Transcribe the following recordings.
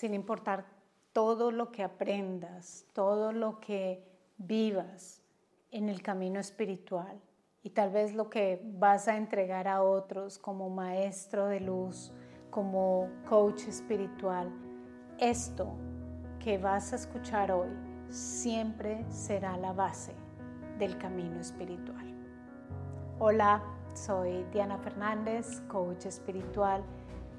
sin importar todo lo que aprendas, todo lo que vivas en el camino espiritual y tal vez lo que vas a entregar a otros como maestro de luz, como coach espiritual, esto que vas a escuchar hoy siempre será la base del camino espiritual. Hola, soy Diana Fernández, coach espiritual,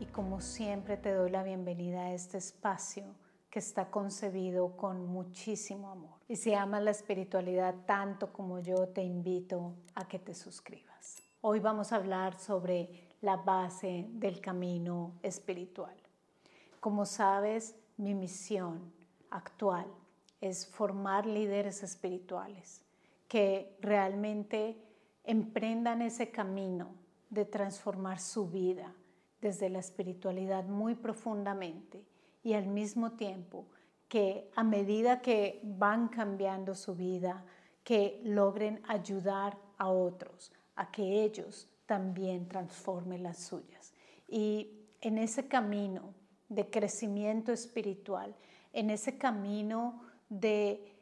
y como siempre te doy la bienvenida a este espacio que está concebido con muchísimo amor. Y si amas la espiritualidad tanto como yo, te invito a que te suscribas. Hoy vamos a hablar sobre la base del camino espiritual. Como sabes, mi misión actual es formar líderes espirituales que realmente emprendan ese camino de transformar su vida desde la espiritualidad muy profundamente y al mismo tiempo que a medida que van cambiando su vida, que logren ayudar a otros a que ellos también transformen las suyas. Y en ese camino de crecimiento espiritual, en ese camino de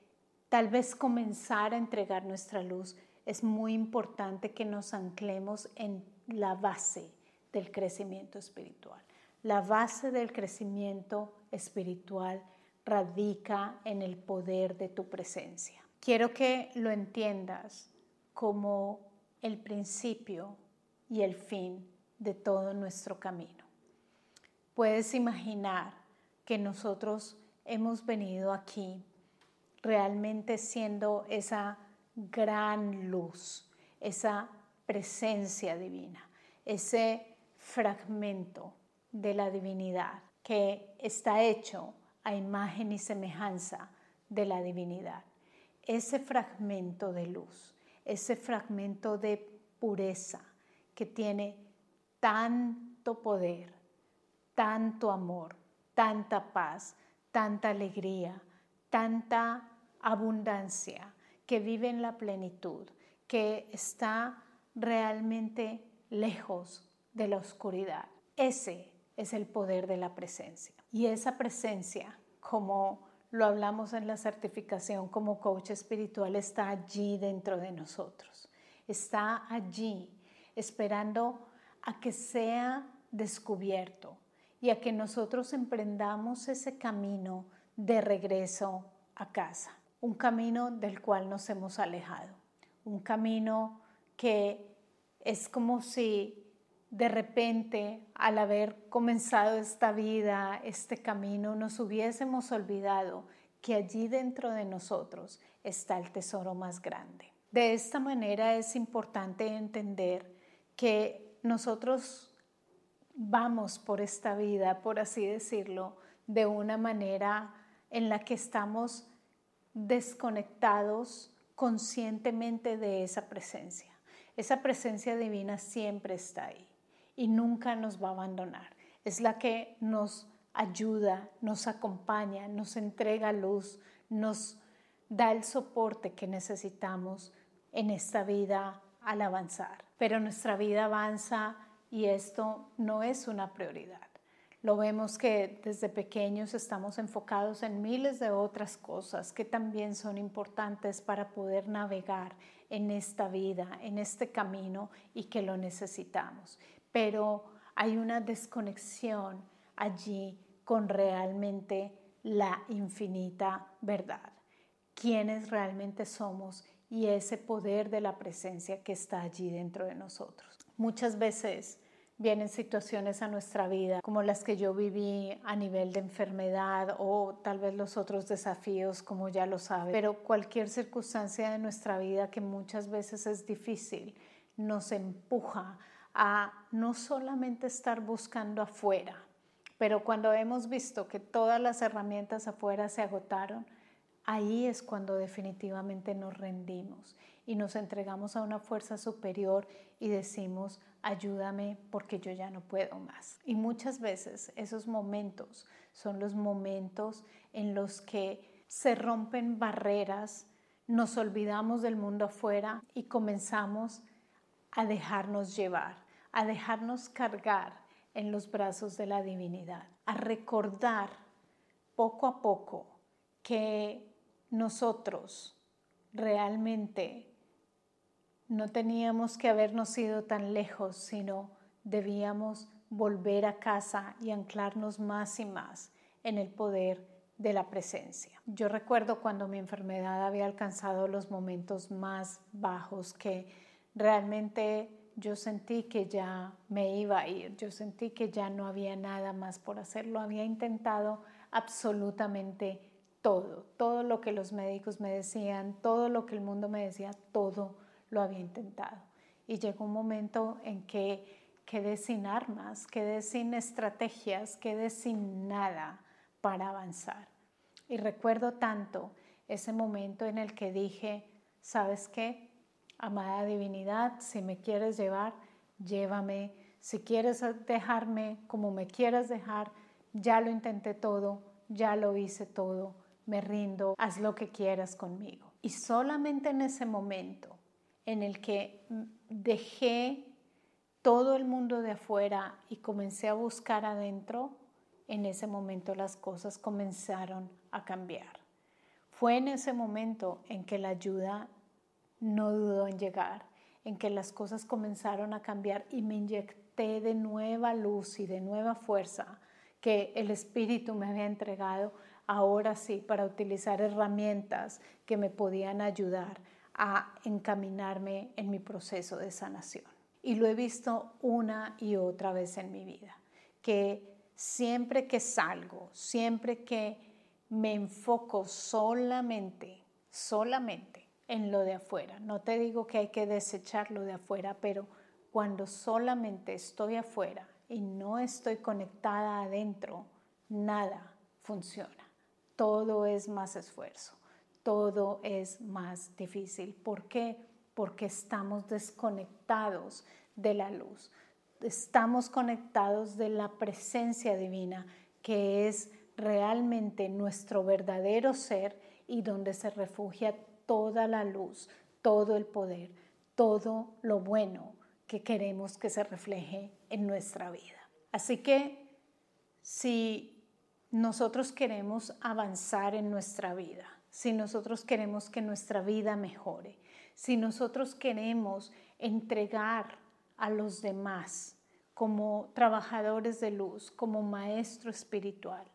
tal vez comenzar a entregar nuestra luz, es muy importante que nos anclemos en la base del crecimiento espiritual. La base del crecimiento espiritual radica en el poder de tu presencia. Quiero que lo entiendas como el principio y el fin de todo nuestro camino. Puedes imaginar que nosotros hemos venido aquí realmente siendo esa gran luz, esa presencia divina, ese fragmento de la divinidad que está hecho a imagen y semejanza de la divinidad. Ese fragmento de luz, ese fragmento de pureza que tiene tanto poder, tanto amor, tanta paz, tanta alegría, tanta abundancia, que vive en la plenitud, que está realmente lejos de la oscuridad. Ese es el poder de la presencia. Y esa presencia, como lo hablamos en la certificación como coach espiritual, está allí dentro de nosotros. Está allí esperando a que sea descubierto y a que nosotros emprendamos ese camino de regreso a casa, un camino del cual nos hemos alejado, un camino que es como si de repente al haber comenzado esta vida, este camino, nos hubiésemos olvidado que allí dentro de nosotros está el tesoro más grande. De esta manera es importante entender que nosotros vamos por esta vida, por así decirlo, de una manera en la que estamos desconectados conscientemente de esa presencia. Esa presencia divina siempre está ahí y nunca nos va a abandonar. Es la que nos ayuda, nos acompaña, nos entrega luz, nos da el soporte que necesitamos en esta vida al avanzar. Pero nuestra vida avanza y esto no es una prioridad. Lo vemos que desde pequeños estamos enfocados en miles de otras cosas que también son importantes para poder navegar en esta vida, en este camino y que lo necesitamos. Pero hay una desconexión allí con realmente la infinita verdad, quiénes realmente somos y ese poder de la presencia que está allí dentro de nosotros. Muchas veces vienen situaciones a nuestra vida como las que yo viví a nivel de enfermedad o tal vez los otros desafíos como ya lo sabe, pero cualquier circunstancia de nuestra vida que muchas veces es difícil nos empuja a no solamente estar buscando afuera, pero cuando hemos visto que todas las herramientas afuera se agotaron, ahí es cuando definitivamente nos rendimos y nos entregamos a una fuerza superior y decimos, ayúdame porque yo ya no puedo más. Y muchas veces esos momentos son los momentos en los que se rompen barreras, nos olvidamos del mundo afuera y comenzamos a dejarnos llevar, a dejarnos cargar en los brazos de la divinidad, a recordar poco a poco que nosotros realmente no teníamos que habernos ido tan lejos, sino debíamos volver a casa y anclarnos más y más en el poder de la presencia. Yo recuerdo cuando mi enfermedad había alcanzado los momentos más bajos que realmente yo sentí que ya me iba a ir, yo sentí que ya no había nada más por hacerlo, había intentado absolutamente todo, todo lo que los médicos me decían, todo lo que el mundo me decía, todo lo había intentado. Y llegó un momento en que quedé sin armas, quedé sin estrategias, quedé sin nada para avanzar. Y recuerdo tanto ese momento en el que dije, ¿sabes qué? Amada divinidad, si me quieres llevar, llévame. Si quieres dejarme como me quieras dejar, ya lo intenté todo, ya lo hice todo, me rindo, haz lo que quieras conmigo. Y solamente en ese momento en el que dejé todo el mundo de afuera y comencé a buscar adentro, en ese momento las cosas comenzaron a cambiar. Fue en ese momento en que la ayuda no dudó en llegar, en que las cosas comenzaron a cambiar y me inyecté de nueva luz y de nueva fuerza que el Espíritu me había entregado, ahora sí, para utilizar herramientas que me podían ayudar a encaminarme en mi proceso de sanación. Y lo he visto una y otra vez en mi vida, que siempre que salgo, siempre que me enfoco solamente, solamente en lo de afuera, no te digo que hay que desechar lo de afuera, pero cuando solamente estoy afuera y no estoy conectada adentro, nada funciona. Todo es más esfuerzo, todo es más difícil. ¿Por qué? Porque estamos desconectados de la luz, estamos conectados de la presencia divina, que es realmente nuestro verdadero ser y donde se refugia toda la luz, todo el poder, todo lo bueno que queremos que se refleje en nuestra vida. Así que si nosotros queremos avanzar en nuestra vida, si nosotros queremos que nuestra vida mejore, si nosotros queremos entregar a los demás como trabajadores de luz, como maestro espiritual,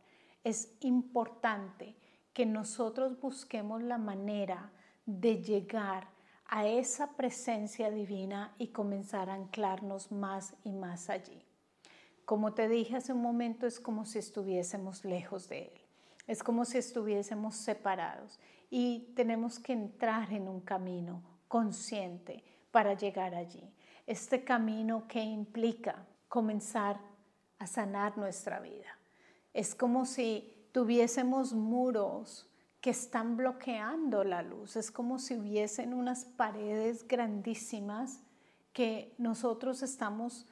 es importante que nosotros busquemos la manera de llegar a esa presencia divina y comenzar a anclarnos más y más allí. Como te dije hace un momento, es como si estuviésemos lejos de Él, es como si estuviésemos separados y tenemos que entrar en un camino consciente para llegar allí. Este camino que implica comenzar a sanar nuestra vida. Es como si tuviésemos muros que están bloqueando la luz. Es como si hubiesen unas paredes grandísimas que nosotros estamos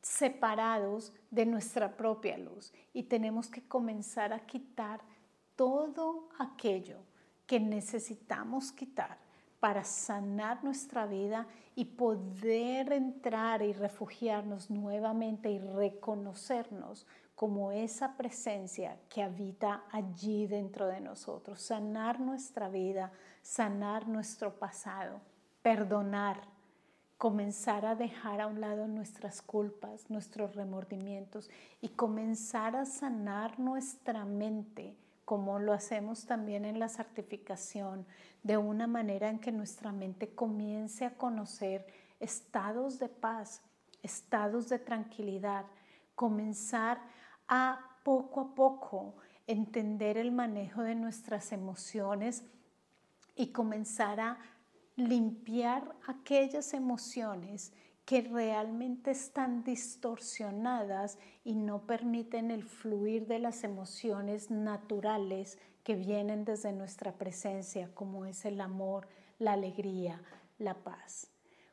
separados de nuestra propia luz y tenemos que comenzar a quitar todo aquello que necesitamos quitar para sanar nuestra vida y poder entrar y refugiarnos nuevamente y reconocernos como esa presencia que habita allí dentro de nosotros, sanar nuestra vida, sanar nuestro pasado, perdonar, comenzar a dejar a un lado nuestras culpas, nuestros remordimientos y comenzar a sanar nuestra mente, como lo hacemos también en la certificación, de una manera en que nuestra mente comience a conocer estados de paz, estados de tranquilidad, comenzar a poco a poco entender el manejo de nuestras emociones y comenzar a limpiar aquellas emociones que realmente están distorsionadas y no permiten el fluir de las emociones naturales que vienen desde nuestra presencia, como es el amor, la alegría, la paz.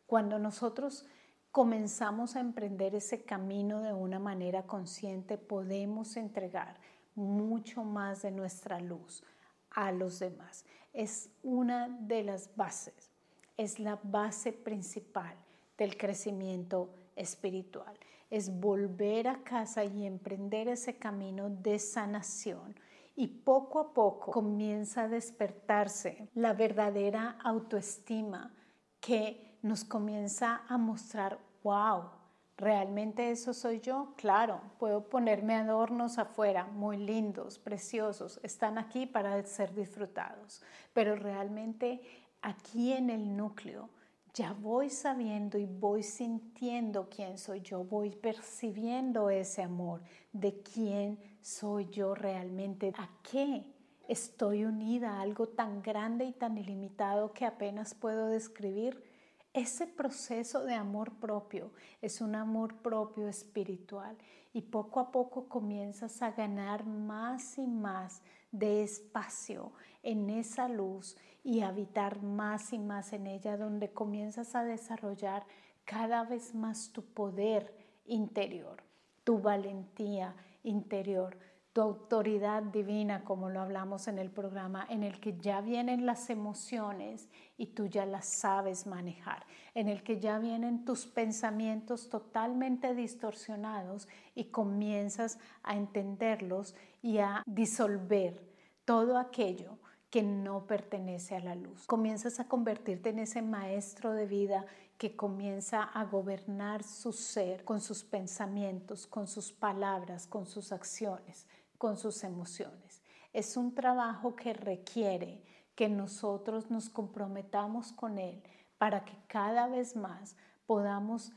Cuando nosotros comenzamos a emprender ese camino de una manera consciente, podemos entregar mucho más de nuestra luz a los demás. Es una de las bases, es la base principal del crecimiento espiritual. Es volver a casa y emprender ese camino de sanación y poco a poco comienza a despertarse la verdadera autoestima que nos comienza a mostrar, wow, ¿realmente eso soy yo? Claro, puedo ponerme adornos afuera, muy lindos, preciosos, están aquí para ser disfrutados, pero realmente aquí en el núcleo ya voy sabiendo y voy sintiendo quién soy yo, voy percibiendo ese amor de quién soy yo realmente, a qué estoy unida, a algo tan grande y tan ilimitado que apenas puedo describir. Ese proceso de amor propio es un amor propio espiritual. Y poco a poco comienzas a ganar más y más de espacio en esa luz y habitar más y más en ella, donde comienzas a desarrollar cada vez más tu poder interior, tu valentía interior, tu autoridad divina, como lo hablamos en el programa, en el que ya vienen las emociones y tú ya las sabes manejar, en el que ya vienen tus pensamientos totalmente distorsionados y comienzas a entenderlos y a disolver todo aquello que no pertenece a la luz. Comienzas a convertirte en ese maestro de vida que comienza a gobernar su ser con sus pensamientos, con sus palabras, con sus acciones, con sus emociones. Es un trabajo que requiere que nosotros nos comprometamos con él para que cada vez más podamos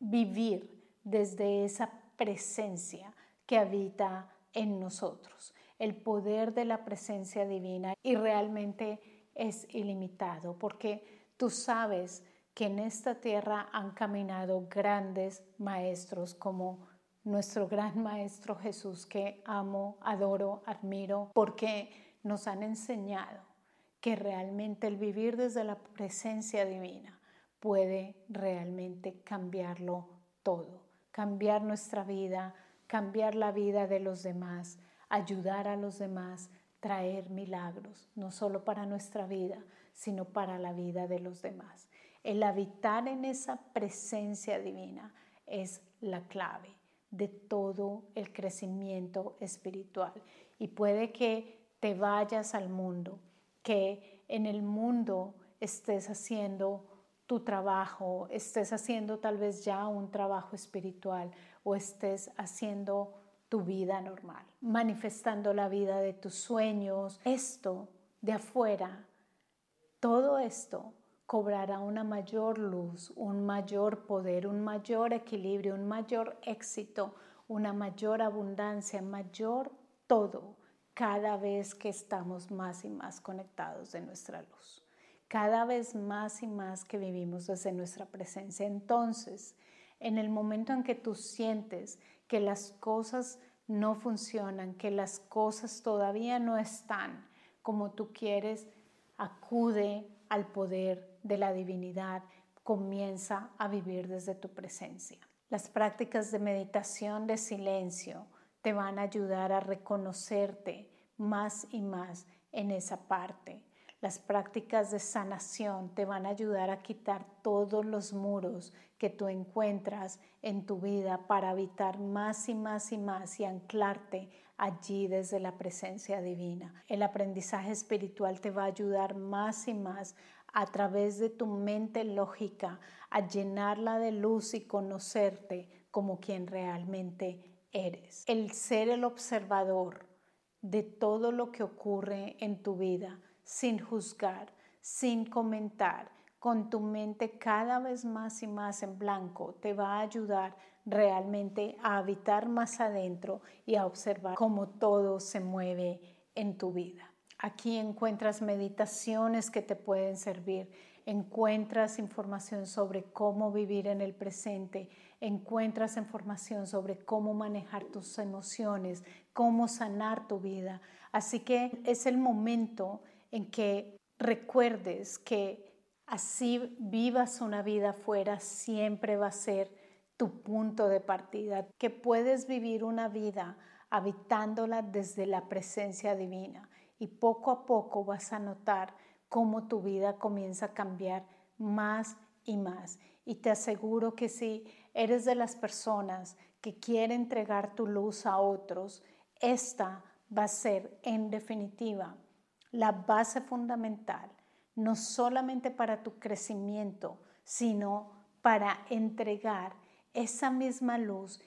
vivir desde esa presencia que habita en nosotros el poder de la presencia divina y realmente es ilimitado porque tú sabes que en esta tierra han caminado grandes maestros como nuestro gran maestro Jesús que amo, adoro, admiro, porque nos han enseñado que realmente el vivir desde la presencia divina puede realmente cambiarlo todo, cambiar nuestra vida, cambiar la vida de los demás, ayudar a los demás, traer milagros, no solo para nuestra vida, sino para la vida de los demás. El habitar en esa presencia divina es la clave de todo el crecimiento espiritual. Y puede que te vayas al mundo, que en el mundo estés haciendo tu trabajo, estés haciendo tal vez ya un trabajo espiritual o estés haciendo tu vida normal, manifestando la vida de tus sueños. Esto de afuera, todo esto cobrará una mayor luz, un mayor poder, un mayor equilibrio, un mayor éxito, una mayor abundancia, mayor todo cada vez que estamos más y más conectados de nuestra luz. Cada vez más y más que vivimos desde nuestra presencia. Entonces, en el momento en que tú sientes que las cosas no funcionan, que las cosas todavía no están como tú quieres, acude al poder de la divinidad, comienza a vivir desde tu presencia. Las prácticas de meditación de silencio te van a ayudar a reconocerte más y más en esa parte. Las prácticas de sanación te van a ayudar a quitar todos los muros que tú encuentras en tu vida para habitar más y más y más y anclarte allí desde la presencia divina. El aprendizaje espiritual te va a ayudar más y más a través de tu mente lógica a llenarla de luz y conocerte como quien realmente eres. El ser el observador de todo lo que ocurre en tu vida sin juzgar, sin comentar, con tu mente cada vez más y más en blanco, te va a ayudar realmente a habitar más adentro y a observar cómo todo se mueve en tu vida. Aquí encuentras meditaciones que te pueden servir, encuentras información sobre cómo vivir en el presente, encuentras información sobre cómo manejar tus emociones, cómo sanar tu vida. Así que es el momento en que recuerdes que así vivas una vida afuera siempre va a ser tu punto de partida, que puedes vivir una vida habitándola desde la presencia divina y poco a poco vas a notar cómo tu vida comienza a cambiar más y más. Y te aseguro que si eres de las personas que quiere entregar tu luz a otros, esta va a ser en definitiva la base fundamental, no solamente para tu crecimiento, sino para entregar esa misma luz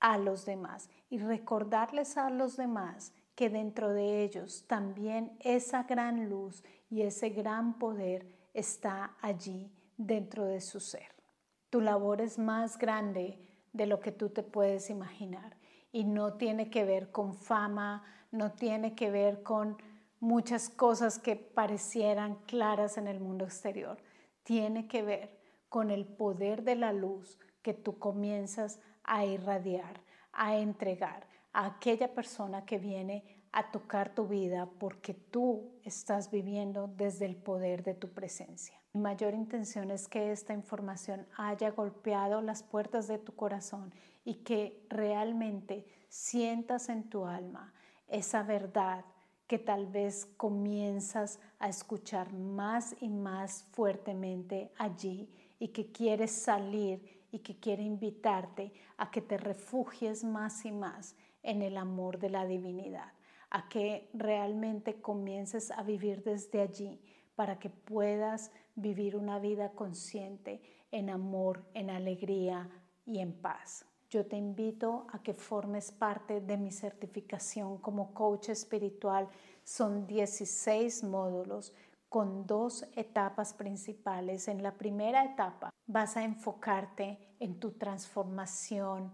a los demás y recordarles a los demás que dentro de ellos también esa gran luz y ese gran poder está allí dentro de su ser. Tu labor es más grande de lo que tú te puedes imaginar y no tiene que ver con fama, no tiene que ver con muchas cosas que parecieran claras en el mundo exterior. Tiene que ver con el poder de la luz que tú comienzas a irradiar, a entregar a aquella persona que viene a tocar tu vida porque tú estás viviendo desde el poder de tu presencia. Mi mayor intención es que esta información haya golpeado las puertas de tu corazón y que realmente sientas en tu alma esa verdad que tal vez comienzas a escuchar más y más fuertemente allí y que quieres salir y que quiere invitarte a que te refugies más y más en el amor de la divinidad, a que realmente comiences a vivir desde allí para que puedas vivir una vida consciente en amor, en alegría y en paz. Yo te invito a que formes parte de mi certificación como coach espiritual. Son 16 módulos con dos etapas principales. En la primera etapa vas a enfocarte en tu transformación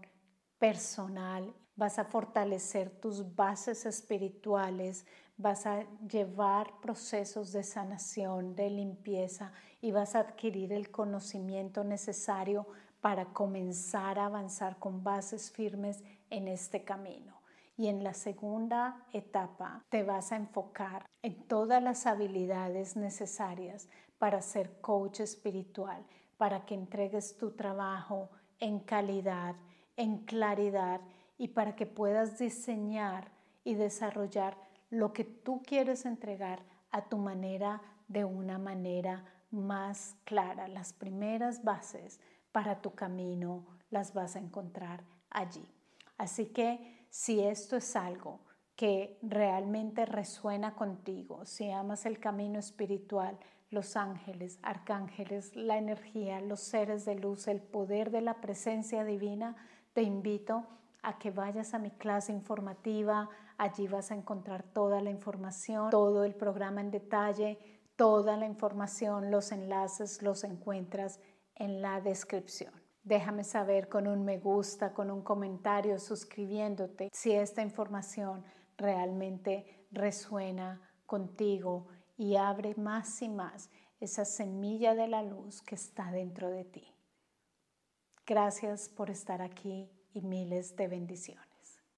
personal, vas a fortalecer tus bases espirituales, vas a llevar procesos de sanación, de limpieza y vas a adquirir el conocimiento necesario para comenzar a avanzar con bases firmes en este camino. Y en la segunda etapa te vas a enfocar en todas las habilidades necesarias para ser coach espiritual, para que entregues tu trabajo en calidad, en claridad y para que puedas diseñar y desarrollar lo que tú quieres entregar a tu manera de una manera más clara. Las primeras bases para tu camino las vas a encontrar allí. Así que si esto es algo que realmente resuena contigo, si amas el camino espiritual, los ángeles, arcángeles, la energía, los seres de luz, el poder de la presencia divina, te invito a que vayas a mi clase informativa. Allí vas a encontrar toda la información, todo el programa en detalle, toda la información, los enlaces los encuentras en la descripción. Déjame saber con un me gusta, con un comentario, suscribiéndote si esta información realmente resuena contigo y abre más y más esa semilla de la luz que está dentro de ti. Gracias por estar aquí y miles de bendiciones.